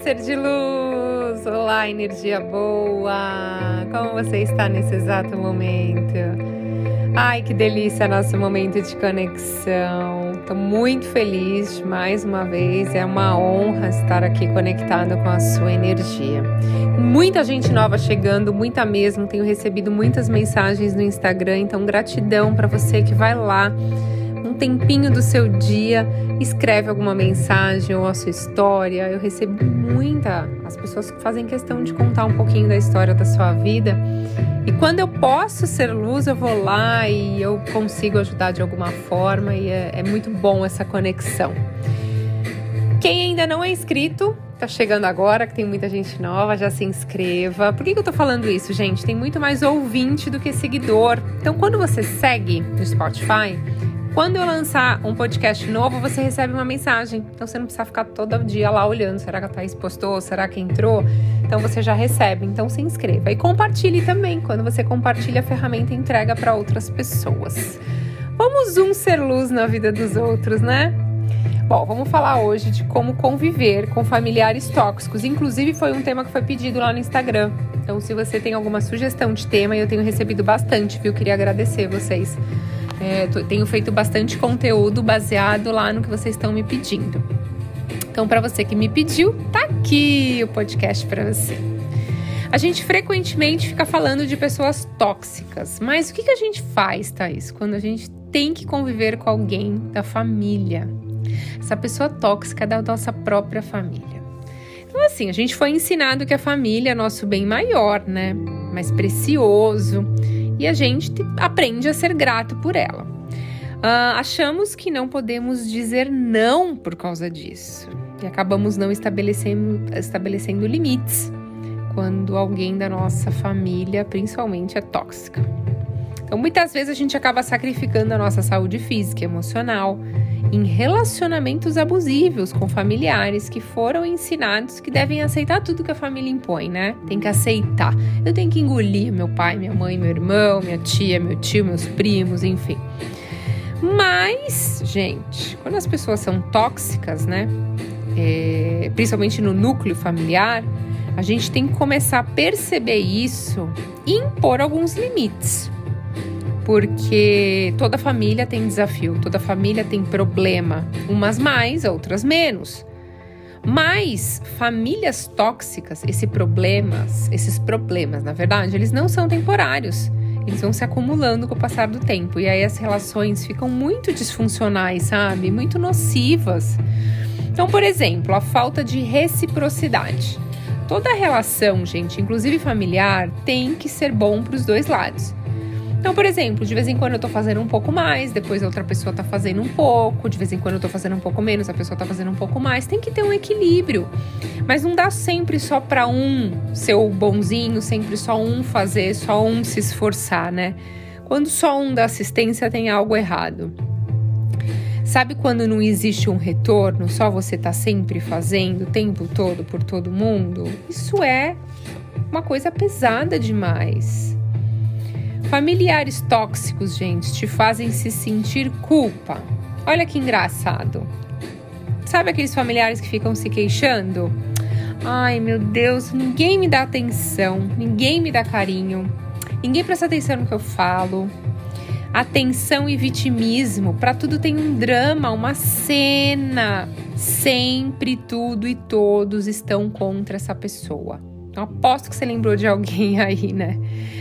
Ser de luz! Olá, energia boa! Como você está nesse exato momento? Ai, que delícia nosso momento de conexão. Estou muito feliz mais uma vez. É uma honra estar aqui conectado com a sua energia. Muita gente nova chegando, muita mesmo. Tenho recebido muitas mensagens no Instagram, então gratidão para você que vai lá um tempinho do seu dia, escreve alguma mensagem ou a sua história. Eu recebo muita, as pessoas fazem questão de contar um pouquinho da história da sua vida. E quando eu posso ser luz, eu vou lá e eu consigo ajudar de alguma forma, e é, é muito bom essa conexão. Quem ainda não é inscrito, tá chegando agora, que tem muita gente nova, já se inscreva. Por que, que eu tô falando isso, gente? Tem muito mais ouvinte do que seguidor. Então, quando você segue no Spotify, quando eu lançar um podcast novo, você recebe uma mensagem. Então você não precisa ficar todo dia lá olhando. Será que a Thaís postou? Será que entrou? Então você já recebe. Então se inscreva. E compartilhe também. Quando você compartilha, a ferramenta entrega para outras pessoas. Vamos um ser luz na vida dos outros, né? Bom, vamos falar hoje de como conviver com familiares tóxicos. Inclusive, foi um tema que foi pedido lá no Instagram. Então, se você tem alguma sugestão de tema, eu tenho recebido bastante, viu? Queria agradecer vocês é, tenho feito bastante conteúdo baseado lá no que vocês estão me pedindo. Então, para você que me pediu, tá aqui o podcast para você. A gente frequentemente fica falando de pessoas tóxicas, mas o que, que a gente faz, Thaís, quando a gente tem que conviver com alguém da família? Essa pessoa tóxica é da nossa própria família. Então, assim, a gente foi ensinado que a família é nosso bem maior, né? Mais precioso e a gente aprende a ser grato por ela. Uh, achamos que não podemos dizer não por causa disso e acabamos não estabelecendo, estabelecendo limites quando alguém da nossa família, principalmente, é tóxica. Então, muitas vezes a gente acaba sacrificando a nossa saúde física e emocional em relacionamentos abusivos com familiares que foram ensinados que devem aceitar tudo que a família impõe, né? Tem que aceitar. Eu tenho que engolir meu pai, minha mãe, meu irmão, minha tia, meu tio, meus primos, enfim. Mas, gente, quando as pessoas são tóxicas, né? É, principalmente no núcleo familiar, a gente tem que começar a perceber isso e impor alguns limites porque toda família tem desafio, toda família tem problema, umas mais, outras menos. Mas famílias tóxicas, esses problemas, esses problemas, na verdade, eles não são temporários. Eles vão se acumulando com o passar do tempo e aí as relações ficam muito disfuncionais, sabe? Muito nocivas. Então, por exemplo, a falta de reciprocidade. Toda relação, gente, inclusive familiar, tem que ser bom para os dois lados. Então, por exemplo, de vez em quando eu tô fazendo um pouco mais, depois a outra pessoa tá fazendo um pouco, de vez em quando eu tô fazendo um pouco menos, a pessoa tá fazendo um pouco mais. Tem que ter um equilíbrio. Mas não dá sempre só para um ser o bonzinho, sempre só um fazer, só um se esforçar, né? Quando só um dá assistência, tem algo errado. Sabe quando não existe um retorno, só você tá sempre fazendo o tempo todo por todo mundo? Isso é uma coisa pesada demais. Familiares tóxicos, gente, te fazem se sentir culpa. Olha que engraçado. Sabe aqueles familiares que ficam se queixando? Ai, meu Deus, ninguém me dá atenção, ninguém me dá carinho, ninguém presta atenção no que eu falo. Atenção e vitimismo, para tudo tem um drama, uma cena. Sempre tudo e todos estão contra essa pessoa. Eu aposto que você lembrou de alguém aí, né?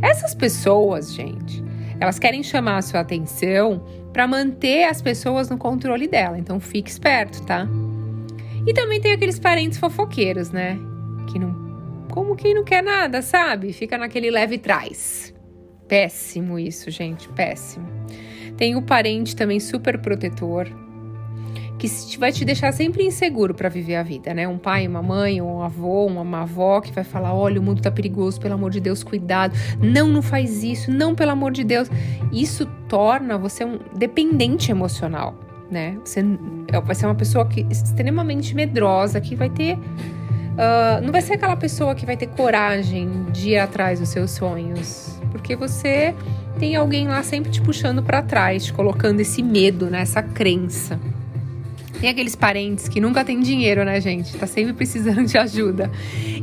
Essas pessoas, gente, elas querem chamar a sua atenção para manter as pessoas no controle dela. Então fique esperto, tá? E também tem aqueles parentes fofoqueiros, né? Que não. Como quem não quer nada, sabe? Fica naquele leve trás. Péssimo isso, gente, péssimo. Tem o parente também super protetor, que vai te deixar sempre inseguro para viver a vida, né? Um pai, uma mãe, um avô, uma avó que vai falar: olha, o mundo tá perigoso, pelo amor de Deus, cuidado. Não, não faz isso, não, pelo amor de Deus. Isso torna você um dependente emocional, né? Você é, vai ser uma pessoa que, extremamente medrosa, que vai ter. Uh, não vai ser aquela pessoa que vai ter coragem de ir atrás dos seus sonhos, porque você tem alguém lá sempre te puxando para trás, te colocando esse medo, né, essa crença. Tem aqueles parentes que nunca têm dinheiro, né, gente? Tá sempre precisando de ajuda.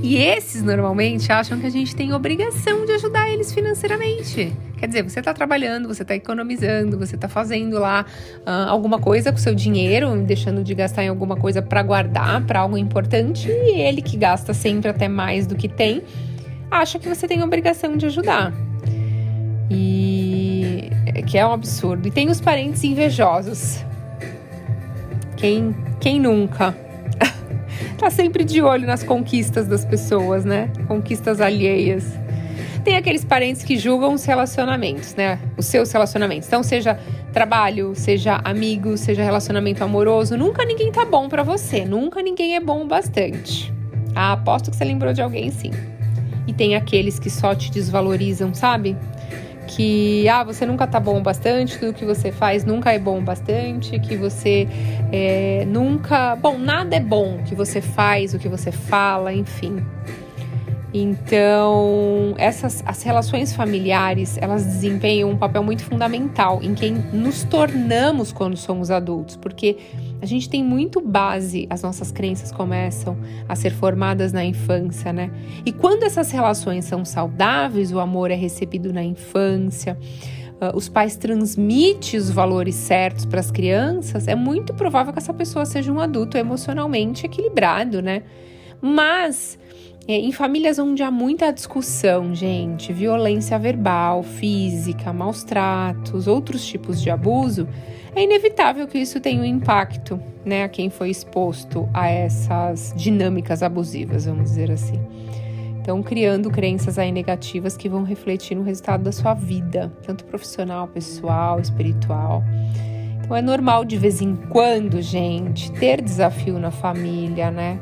E esses normalmente acham que a gente tem obrigação de ajudar eles financeiramente. Quer dizer, você tá trabalhando, você tá economizando, você tá fazendo lá uh, alguma coisa com seu dinheiro, deixando de gastar em alguma coisa para guardar, para algo importante, e ele que gasta sempre até mais do que tem, acha que você tem obrigação de ajudar. E que é um absurdo. E tem os parentes invejosos quem, quem nunca? tá sempre de olho nas conquistas das pessoas, né? Conquistas alheias. Tem aqueles parentes que julgam os relacionamentos, né? Os seus relacionamentos. Então, seja trabalho, seja amigo, seja relacionamento amoroso, nunca ninguém tá bom para você, nunca ninguém é bom o bastante. Ah, aposto que você lembrou de alguém sim. E tem aqueles que só te desvalorizam, sabe? Que ah, você nunca tá bom o bastante, tudo que você faz nunca é bom o bastante, que você é, nunca. Bom, nada é bom que você faz, o que você fala, enfim. Então, essas as relações familiares, elas desempenham um papel muito fundamental em quem nos tornamos quando somos adultos, porque a gente tem muito base, as nossas crenças começam a ser formadas na infância, né? E quando essas relações são saudáveis, o amor é recebido na infância, uh, os pais transmitem os valores certos para as crianças, é muito provável que essa pessoa seja um adulto emocionalmente equilibrado, né? Mas é, em famílias onde há muita discussão, gente, violência verbal, física, maus tratos, outros tipos de abuso, é inevitável que isso tenha um impacto, né, a quem foi exposto a essas dinâmicas abusivas, vamos dizer assim. Então, criando crenças aí negativas que vão refletir no resultado da sua vida, tanto profissional, pessoal, espiritual. Então, é normal de vez em quando, gente, ter desafio na família, né?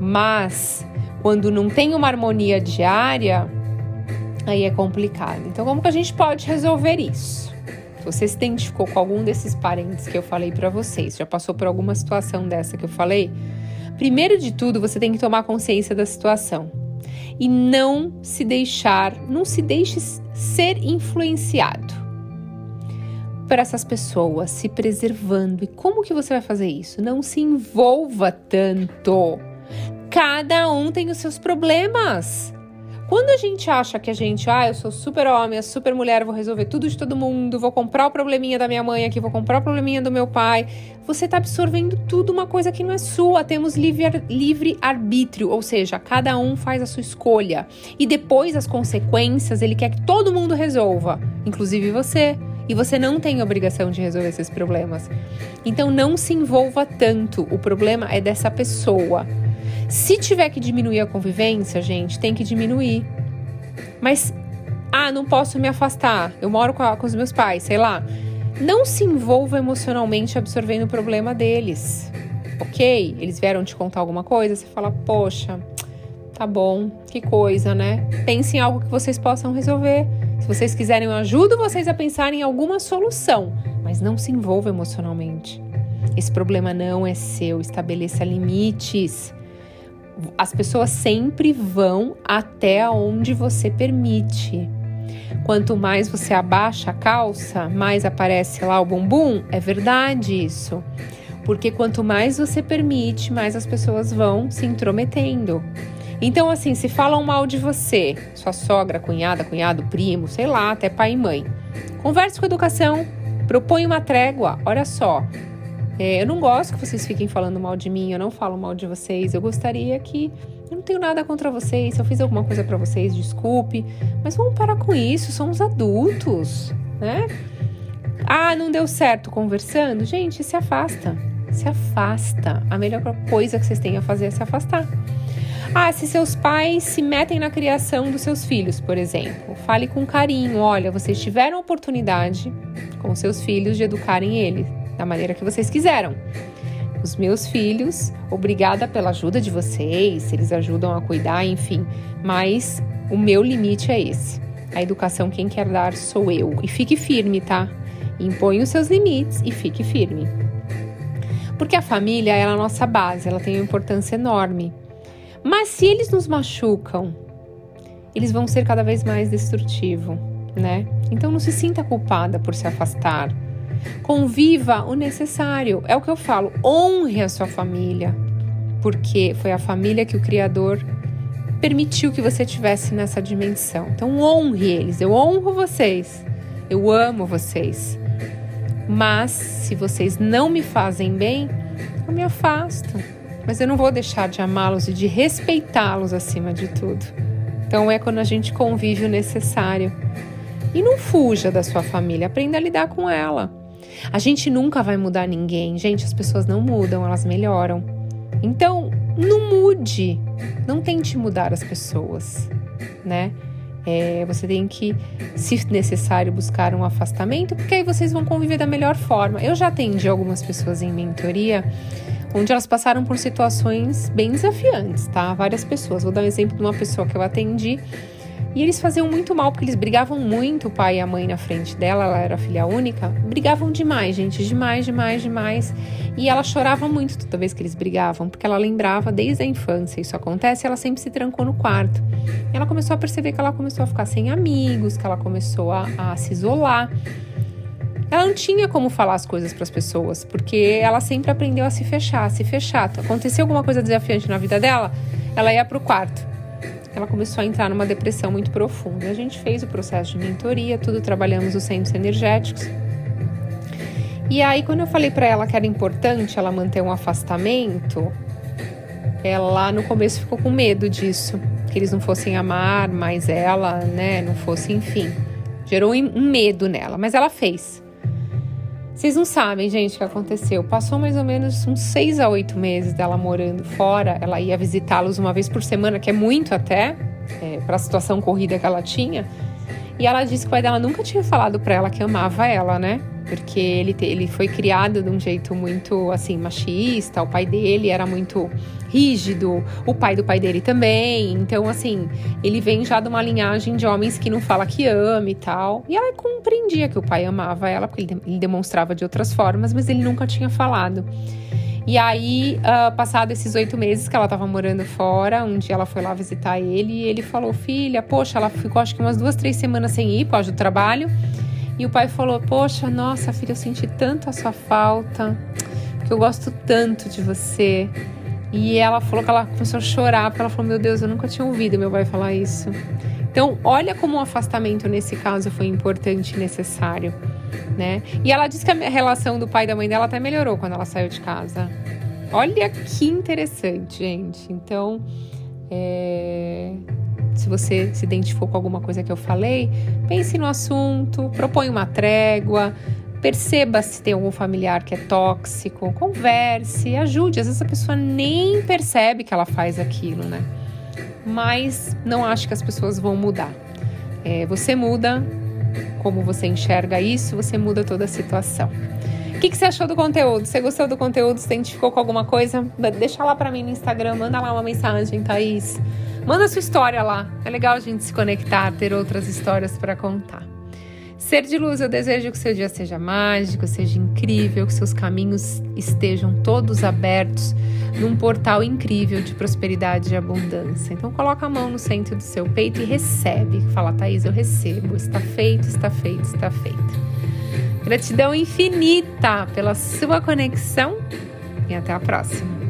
Mas quando não tem uma harmonia diária, aí é complicado. Então, como que a gente pode resolver isso? Você se identificou com algum desses parentes que eu falei para vocês, já passou por alguma situação dessa que eu falei, primeiro de tudo, você tem que tomar consciência da situação e não se deixar, não se deixe ser influenciado por essas pessoas, se preservando. E como que você vai fazer isso? Não se envolva tanto Cada um tem os seus problemas. Quando a gente acha que a gente, ah, eu sou super homem, super mulher, vou resolver tudo de todo mundo, vou comprar o probleminha da minha mãe aqui, vou comprar o probleminha do meu pai, você está absorvendo tudo uma coisa que não é sua. Temos livre, livre arbítrio, ou seja, cada um faz a sua escolha. E depois as consequências, ele quer que todo mundo resolva, inclusive você. E você não tem obrigação de resolver esses problemas. Então não se envolva tanto. O problema é dessa pessoa. Se tiver que diminuir a convivência, gente, tem que diminuir. Mas, ah, não posso me afastar. Eu moro com, a, com os meus pais, sei lá. Não se envolva emocionalmente absorvendo o problema deles. Ok? Eles vieram te contar alguma coisa, você fala, poxa, tá bom, que coisa, né? Pense em algo que vocês possam resolver. Se vocês quiserem, eu ajudo vocês a pensar em alguma solução, mas não se envolva emocionalmente. Esse problema não é seu, estabeleça limites as pessoas sempre vão até onde você permite. Quanto mais você abaixa a calça, mais aparece lá o bumbum. É verdade isso. Porque quanto mais você permite, mais as pessoas vão se intrometendo. Então, assim, se falam mal de você, sua sogra, cunhada, cunhado, primo, sei lá, até pai e mãe, converse com educação, propõe uma trégua. Olha só, é, eu não gosto que vocês fiquem falando mal de mim, eu não falo mal de vocês. Eu gostaria que. Eu não tenho nada contra vocês. Se eu fiz alguma coisa para vocês, desculpe. Mas vamos parar com isso, somos adultos, né? Ah, não deu certo conversando? Gente, se afasta. Se afasta. A melhor coisa que vocês têm a fazer é se afastar. Ah, se seus pais se metem na criação dos seus filhos, por exemplo, fale com carinho. Olha, vocês tiveram a oportunidade com seus filhos de educarem eles da maneira que vocês quiseram. Os meus filhos, obrigada pela ajuda de vocês, eles ajudam a cuidar, enfim, mas o meu limite é esse. A educação quem quer dar sou eu. E fique firme, tá? Impõe os seus limites e fique firme. Porque a família é a nossa base, ela tem uma importância enorme. Mas se eles nos machucam, eles vão ser cada vez mais destrutivos, né? Então não se sinta culpada por se afastar Conviva o necessário. É o que eu falo. Honre a sua família, porque foi a família que o Criador permitiu que você tivesse nessa dimensão. Então honre eles. Eu honro vocês. Eu amo vocês. Mas se vocês não me fazem bem, eu me afasto. Mas eu não vou deixar de amá-los e de respeitá-los acima de tudo. Então é quando a gente convive o necessário. E não fuja da sua família, aprenda a lidar com ela. A gente nunca vai mudar ninguém. Gente, as pessoas não mudam, elas melhoram. Então, não mude. Não tente mudar as pessoas, né? É, você tem que, se necessário, buscar um afastamento, porque aí vocês vão conviver da melhor forma. Eu já atendi algumas pessoas em mentoria onde elas passaram por situações bem desafiantes, tá? Várias pessoas. Vou dar um exemplo de uma pessoa que eu atendi e eles faziam muito mal, porque eles brigavam muito, o pai e a mãe na frente dela, ela era filha única. Brigavam demais, gente, demais, demais, demais. E ela chorava muito toda vez que eles brigavam, porque ela lembrava desde a infância, isso acontece, ela sempre se trancou no quarto. Ela começou a perceber que ela começou a ficar sem amigos, que ela começou a, a se isolar. Ela não tinha como falar as coisas para as pessoas, porque ela sempre aprendeu a se fechar, a se fechar. Aconteceu alguma coisa desafiante na vida dela, ela ia para o quarto ela começou a entrar numa depressão muito profunda. A gente fez o processo de mentoria, tudo trabalhamos os centros energéticos. E aí, quando eu falei para ela que era importante ela manter um afastamento, ela no começo ficou com medo disso, que eles não fossem amar mais ela, né? Não fosse, enfim. Gerou um medo nela, mas ela fez. Vocês não sabem, gente, o que aconteceu. Passou mais ou menos uns seis a oito meses dela morando fora. Ela ia visitá-los uma vez por semana, que é muito até, é, para a situação corrida que ela tinha. E ela disse que o pai dela nunca tinha falado para ela que amava ela, né? Porque ele, ele foi criado de um jeito muito, assim, machista. O pai dele era muito rígido, o pai do pai dele também. Então, assim, ele vem já de uma linhagem de homens que não fala que ama e tal. E ela compreendia que o pai amava ela, porque ele, ele demonstrava de outras formas, mas ele nunca tinha falado. E aí, uh, passado esses oito meses que ela tava morando fora, um dia ela foi lá visitar ele e ele falou: Filha, poxa, ela ficou acho que umas duas, três semanas sem ir por causa do trabalho. E o pai falou: Poxa, nossa, filha, eu senti tanto a sua falta, porque eu gosto tanto de você. E ela falou que ela começou a chorar, porque ela falou: Meu Deus, eu nunca tinha ouvido meu pai falar isso. Então, olha como o afastamento nesse caso foi importante e necessário, né? E ela disse que a relação do pai e da mãe dela até melhorou quando ela saiu de casa. Olha que interessante, gente. Então, é se você se identificou com alguma coisa que eu falei, pense no assunto, propõe uma trégua, perceba se tem algum familiar que é tóxico, converse, ajude. Às vezes a pessoa nem percebe que ela faz aquilo, né? Mas não acho que as pessoas vão mudar. É, você muda como você enxerga isso, você muda toda a situação. O que, que, você achou do conteúdo? Você gostou do conteúdo? Se identificou com alguma coisa? Deixa lá para mim no Instagram, manda lá uma mensagem, Thaís. Manda sua história lá. É legal a gente se conectar, ter outras histórias para contar. Ser de luz, eu desejo que seu dia seja mágico, seja incrível, que seus caminhos estejam todos abertos num portal incrível de prosperidade e abundância. Então coloca a mão no centro do seu peito e recebe. Fala, Thaís, eu recebo. Está feito, está feito, está feito. Gratidão infinita pela sua conexão e até a próxima.